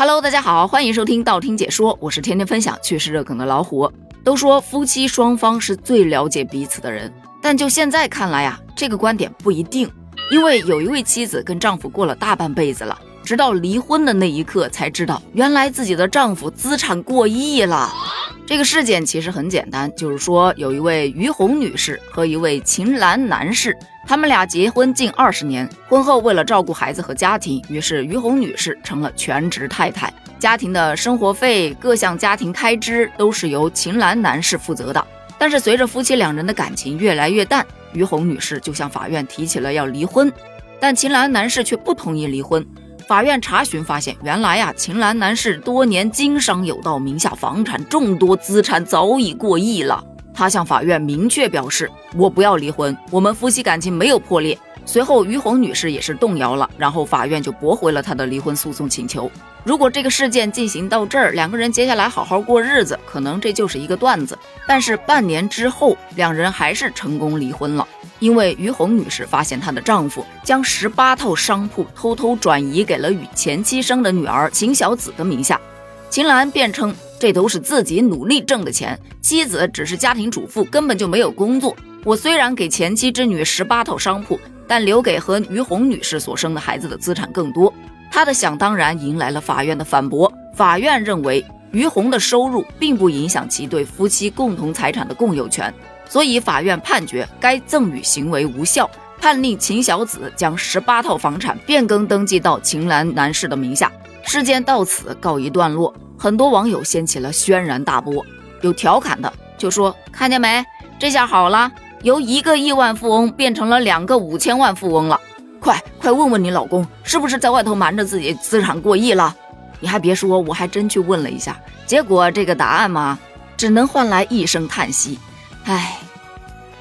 Hello，大家好，欢迎收听道听解说，我是天天分享趣事热梗的老虎。都说夫妻双方是最了解彼此的人，但就现在看来呀，这个观点不一定。因为有一位妻子跟丈夫过了大半辈子了，直到离婚的那一刻才知道，原来自己的丈夫资产过亿了。这个事件其实很简单，就是说有一位于红女士和一位秦岚男士，他们俩结婚近二十年，婚后为了照顾孩子和家庭，于是于红女士成了全职太太，家庭的生活费、各项家庭开支都是由秦岚男士负责的。但是随着夫妻两人的感情越来越淡，于红女士就向法院提起了要离婚，但秦岚男士却不同意离婚。法院查询发现，原来呀，秦岚男士多年经商有道，名下房产众多，资产早已过亿了。他向法院明确表示：“我不要离婚，我们夫妻感情没有破裂。”随后，于红女士也是动摇了，然后法院就驳回了她的离婚诉讼请求。如果这个事件进行到这儿，两个人接下来好好过日子，可能这就是一个段子。但是半年之后，两人还是成功离婚了。因为于红女士发现她的丈夫将十八套商铺偷偷转移给了与前妻生的女儿秦小紫的名下，秦岚辩称这都是自己努力挣的钱，妻子只是家庭主妇，根本就没有工作。我虽然给前妻之女十八套商铺，但留给和于红女士所生的孩子的资产更多。她的想当然迎来了法院的反驳，法院认为于红的收入并不影响其对夫妻共同财产的共有权。所以，法院判决该赠与行为无效，判令秦小紫将十八套房产变更登记到秦岚男士的名下。事件到此告一段落，很多网友掀起了轩然大波。有调侃的就说：“看见没，这下好了，由一个亿万富翁变成了两个五千万富翁了。快快问问你老公，是不是在外头瞒着自己资产过亿了？你还别说，我还真去问了一下，结果这个答案嘛，只能换来一声叹息。”唉，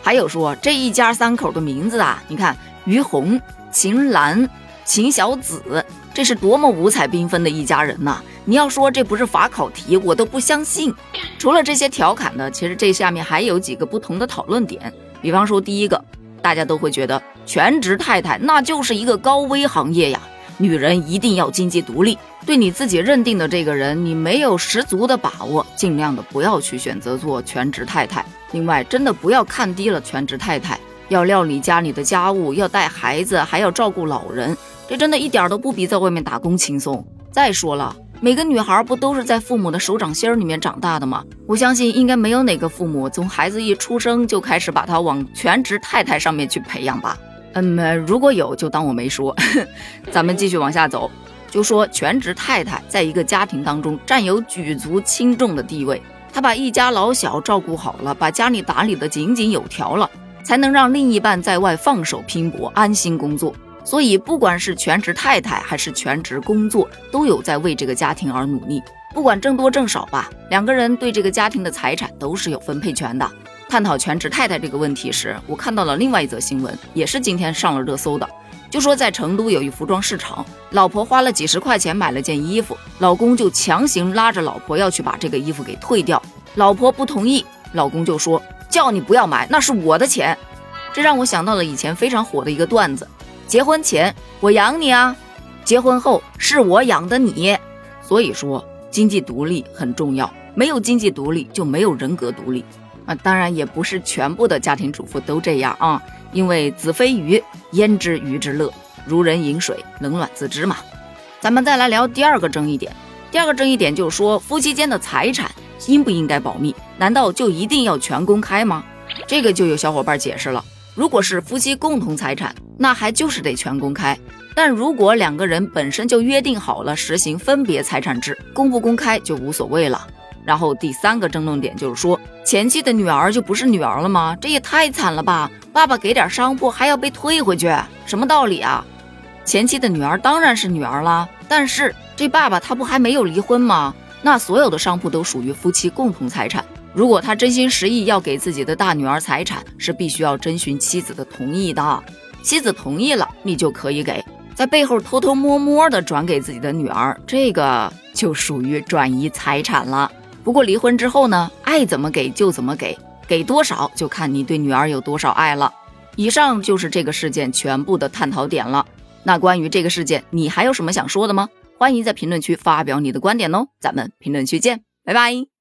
还有说这一家三口的名字啊，你看于红、秦岚、秦小紫，这是多么五彩缤纷的一家人呐！你要说这不是法考题，我都不相信。除了这些调侃的，其实这下面还有几个不同的讨论点。比方说，第一个，大家都会觉得全职太太那就是一个高危行业呀。女人一定要经济独立，对你自己认定的这个人，你没有十足的把握，尽量的不要去选择做全职太太。另外，真的不要看低了全职太太，要料理家里的家务，要带孩子，还要照顾老人，这真的一点都不比在外面打工轻松。再说了，每个女孩不都是在父母的手掌心里面长大的吗？我相信应该没有哪个父母从孩子一出生就开始把她往全职太太上面去培养吧。嗯，如果有就当我没说。咱们继续往下走，就说全职太太在一个家庭当中占有举足轻重的地位，她把一家老小照顾好了，把家里打理得井井有条了，才能让另一半在外放手拼搏，安心工作。所以，不管是全职太太还是全职工作，都有在为这个家庭而努力。不管挣多挣少吧，两个人对这个家庭的财产都是有分配权的。探讨全职太太这个问题时，我看到了另外一则新闻，也是今天上了热搜的。就说在成都有一服装市场，老婆花了几十块钱买了件衣服，老公就强行拉着老婆要去把这个衣服给退掉，老婆不同意，老公就说叫你不要买，那是我的钱。这让我想到了以前非常火的一个段子：结婚前我养你啊，结婚后是我养的你。所以说，经济独立很重要，没有经济独立就没有人格独立。啊，当然也不是全部的家庭主妇都这样啊，因为子非鱼，焉知鱼之乐？如人饮水，冷暖自知嘛。咱们再来聊第二个争议点，第二个争议点就是说，夫妻间的财产应不应该保密？难道就一定要全公开吗？这个就有小伙伴解释了，如果是夫妻共同财产，那还就是得全公开；但如果两个人本身就约定好了实行分别财产制，公不公开就无所谓了。然后第三个争论点就是说，前妻的女儿就不是女儿了吗？这也太惨了吧！爸爸给点商铺还要被退回去，什么道理啊？前妻的女儿当然是女儿啦，但是这爸爸他不还没有离婚吗？那所有的商铺都属于夫妻共同财产。如果他真心实意要给自己的大女儿财产，是必须要征询妻子的同意的。妻子同意了，你就可以给，在背后偷偷摸摸的转给自己的女儿，这个就属于转移财产了。不过离婚之后呢，爱怎么给就怎么给，给多少就看你对女儿有多少爱了。以上就是这个事件全部的探讨点了。那关于这个事件，你还有什么想说的吗？欢迎在评论区发表你的观点哦，咱们评论区见，拜拜。